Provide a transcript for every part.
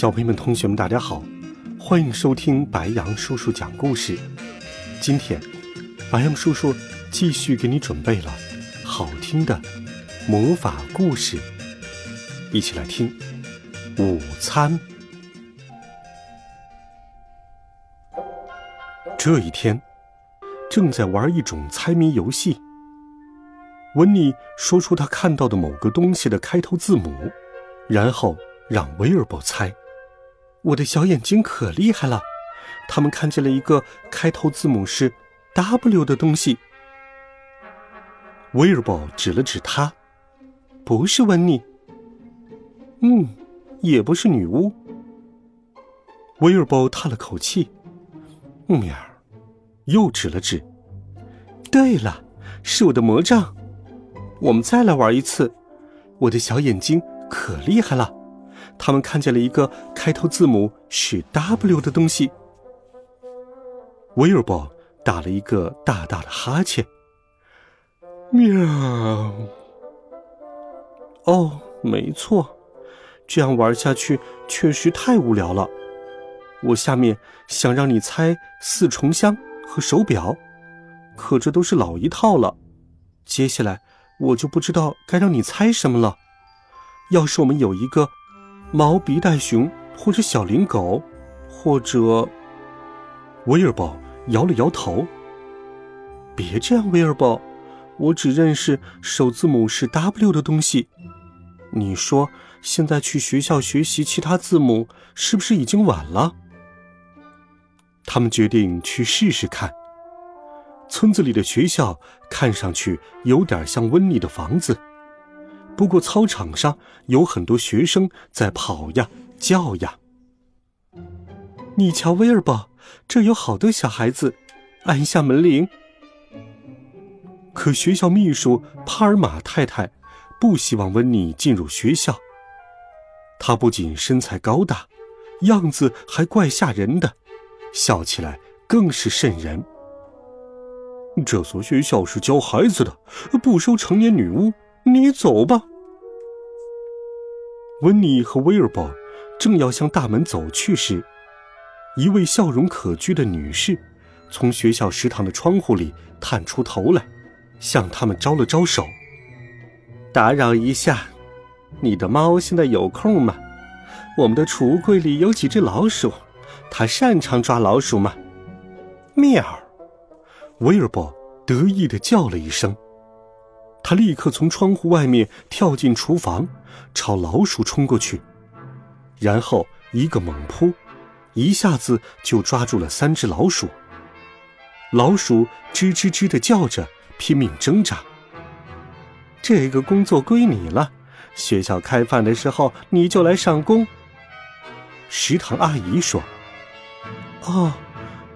小朋友们、同学们，大家好，欢迎收听白羊叔叔讲故事。今天，白羊叔叔继续给你准备了好听的魔法故事，一起来听。午餐。这一天，正在玩一种猜谜游戏。温妮说出他看到的某个东西的开头字母，然后让威尔伯猜。我的小眼睛可厉害了，他们看见了一个开头字母是 W 的东西。威尔伯指了指他，不是温妮，嗯，也不是女巫。威尔伯叹了口气，喵，又指了指，对了，是我的魔杖。我们再来玩一次，我的小眼睛可厉害了。他们看见了一个开头字母是 W 的东西。威尔伯打了一个大大的哈欠。喵！哦，没错，这样玩下去确实太无聊了。我下面想让你猜四重箱和手表，可这都是老一套了。接下来我就不知道该让你猜什么了。要是我们有一个。毛鼻袋熊，或者小灵狗，或者威尔伯摇了摇头。别这样，威尔伯，我只认识首字母是 W 的东西。你说现在去学校学习其他字母，是不是已经晚了？他们决定去试试看。村子里的学校看上去有点像温妮的房子。不过，操场上有很多学生在跑呀、叫呀。你瞧，威尔伯，这有好多小孩子。按下门铃。可学校秘书帕尔玛太太不希望温妮进入学校。她不仅身材高大，样子还怪吓人的，笑起来更是瘆人。这所学校是教孩子的，不收成年女巫。你走吧。温妮和威尔伯正要向大门走去时，一位笑容可掬的女士从学校食堂的窗户里探出头来，向他们招了招手：“打扰一下，你的猫现在有空吗？我们的储物柜里有几只老鼠，它擅长抓老鼠吗？”喵！威尔伯得意的叫了一声。他立刻从窗户外面跳进厨房，朝老鼠冲过去，然后一个猛扑，一下子就抓住了三只老鼠。老鼠吱吱吱的叫着，拼命挣扎。这个工作归你了，学校开饭的时候你就来上工。食堂阿姨说：“哦，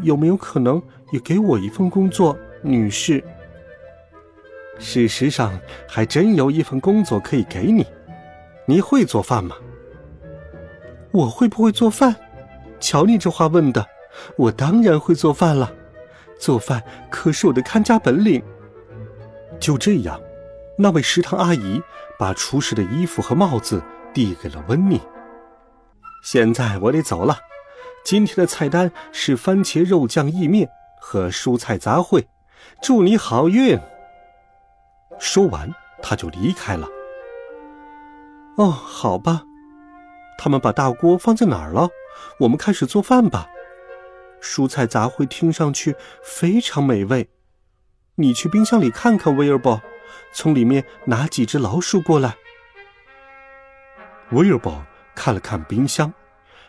有没有可能也给我一份工作，女士？”事实上，还真有一份工作可以给你。你会做饭吗？我会不会做饭？瞧你这话问的，我当然会做饭了。做饭可是我的看家本领。就这样，那位食堂阿姨把厨师的衣服和帽子递给了温妮。现在我得走了。今天的菜单是番茄肉酱意面和蔬菜杂烩。祝你好运。说完，他就离开了。哦，好吧，他们把大锅放在哪儿了？我们开始做饭吧。蔬菜杂烩听上去非常美味。你去冰箱里看看，威尔伯，从里面拿几只老鼠过来。威尔伯看了看冰箱，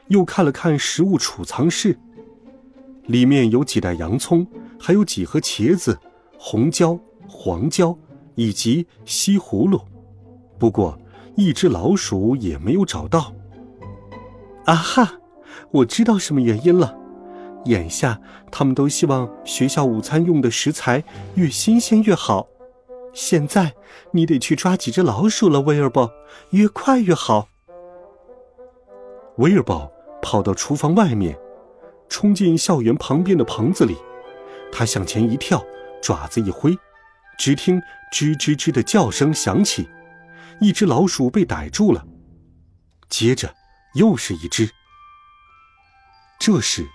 又看了看食物储藏室，里面有几袋洋葱，还有几盒茄子、红椒、黄椒。以及西葫芦，不过一只老鼠也没有找到。啊哈，我知道什么原因了。眼下他们都希望学校午餐用的食材越新鲜越好。现在你得去抓几只老鼠了，威尔伯，越快越好。威尔伯跑到厨房外面，冲进校园旁边的棚子里，他向前一跳，爪子一挥，只听吱吱吱的叫声响起，一只老鼠被逮住了。接着又是一只。这时，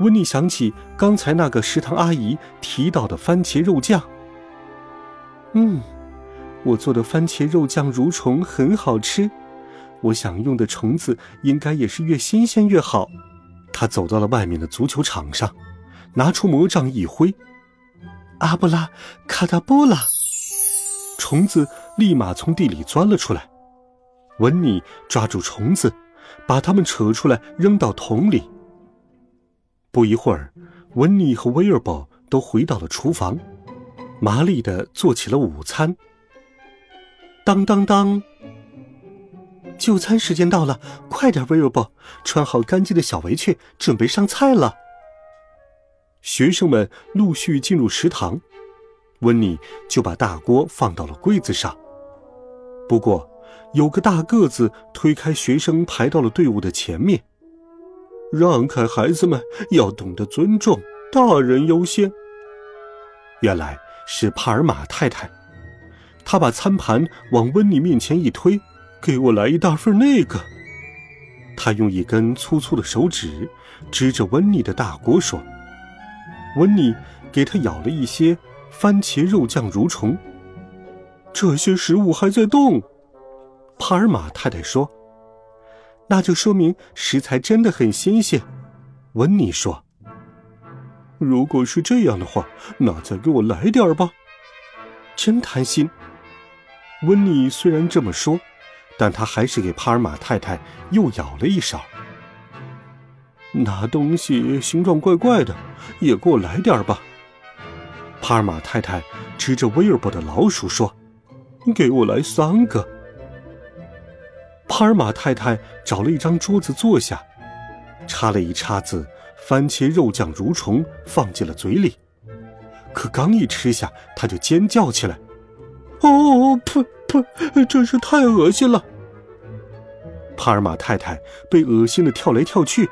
温妮想起刚才那个食堂阿姨提到的番茄肉酱。嗯，我做的番茄肉酱蠕虫很好吃。我想用的虫子应该也是越新鲜越好。他走到了外面的足球场上，拿出魔杖一挥，阿布拉卡达布拉，虫子立马从地里钻了出来。温妮抓住虫子，把它们扯出来扔到桶里。不一会儿，温妮和威尔伯都回到了厨房，麻利的做起了午餐。当当当！就餐时间到了，快点，威尔伯，穿好干净的小围裙，准备上菜了。学生们陆续进入食堂，温妮就把大锅放到了柜子上。不过，有个大个子推开学生，排到了队伍的前面。让开，孩子们要懂得尊重，大人优先。原来是帕尔玛太太，她把餐盘往温妮面前一推。给我来一大份那个。她用一根粗粗的手指指着温妮的大锅说：“温妮给他舀了一些番茄肉酱蠕虫。这些食物还在动。”帕尔玛太太说：“那就说明食材真的很新鲜。”温妮说：“如果是这样的话，那再给我来点吧。”真贪心。温妮虽然这么说。但他还是给帕尔玛太太又舀了一勺。那东西形状怪怪的，也给我来点吧。帕尔玛太太指着威尔伯的老鼠说：“给我来三个。”帕尔玛太太找了一张桌子坐下，插了一叉子番茄肉酱蠕虫放进了嘴里，可刚一吃下，他就尖叫起来：“哦，噗噗，真是太恶心了！”帕尔玛太太被恶心的跳来跳去，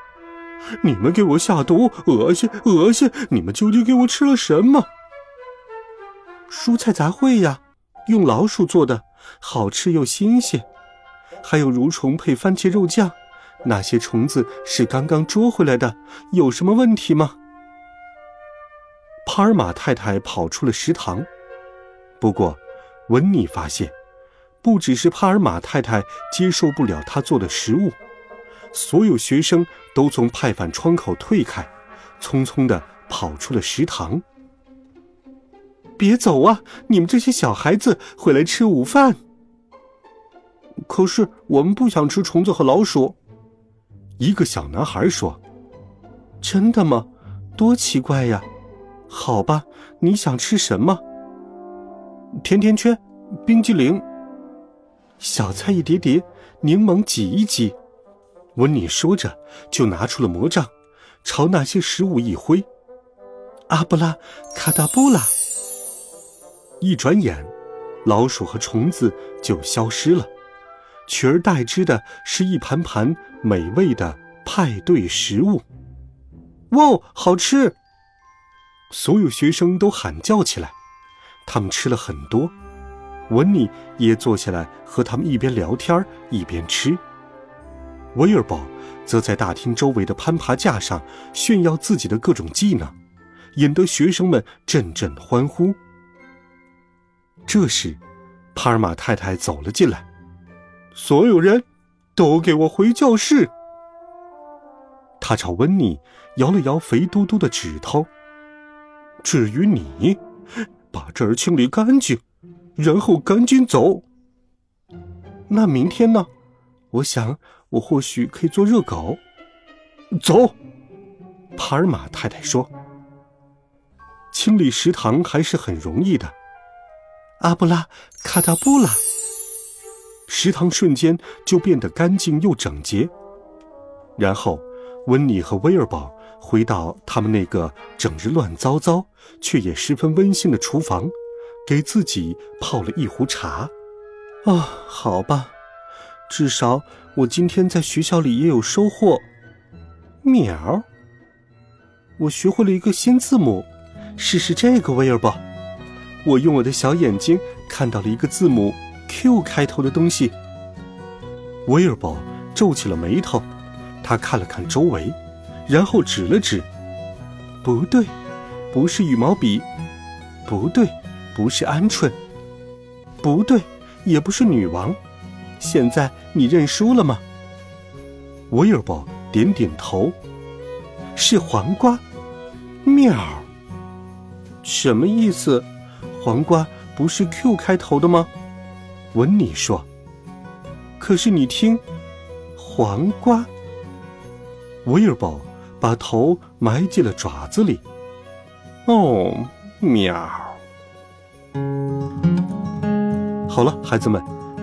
你们给我下毒，恶心恶心！你们究竟给我吃了什么？蔬菜杂烩呀，用老鼠做的，好吃又新鲜。还有蠕虫配番茄肉酱，那些虫子是刚刚捉回来的，有什么问题吗？帕尔玛太太跑出了食堂，不过温妮发现。不只是帕尔玛太太接受不了他做的食物，所有学生都从派饭窗口退开，匆匆的跑出了食堂。别走啊！你们这些小孩子回来吃午饭。可是我们不想吃虫子和老鼠。一个小男孩说：“真的吗？多奇怪呀！好吧，你想吃什么？甜甜圈，冰激凌。”小菜一碟碟，柠檬挤一挤。温妮说着，就拿出了魔杖，朝那些食物一挥。阿布拉卡达布拉！一转眼，老鼠和虫子就消失了，取而代之的是一盘盘美味的派对食物。哇，好吃！所有学生都喊叫起来，他们吃了很多。温妮也坐下来和他们一边聊天一边吃。威尔伯则在大厅周围的攀爬架上炫耀自己的各种技能，引得学生们阵阵欢呼。这时，帕尔玛太太走了进来，所有人都给我回教室。他朝温妮摇了摇肥嘟嘟的指头。至于你，把这儿清理干净。然后赶紧走。那明天呢？我想我或许可以做热狗。走，帕尔玛太太说。清理食堂还是很容易的。阿布拉卡达布拉，食堂瞬间就变得干净又整洁。然后，温妮和威尔堡回到他们那个整日乱糟糟却也十分温馨的厨房，给自己泡了一壶茶。啊，好吧，至少我今天在学校里也有收获。喵，我学会了一个新字母，试试这个，威尔堡。我用我的小眼睛看到了一个字母 Q 开头的东西。威尔堡皱起了眉头，他看了看周围，然后指了指：“不对，不是羽毛笔，不对，不是鹌鹑，不对，也不是女王。现在你认输了吗？”威尔堡点点头：“是黄瓜。”喵，什么意思？黄瓜不是 Q 开头的吗？温妮说。可是你听，黄瓜。威尔堡把头埋进了爪子里。哦，喵。好了，孩子们，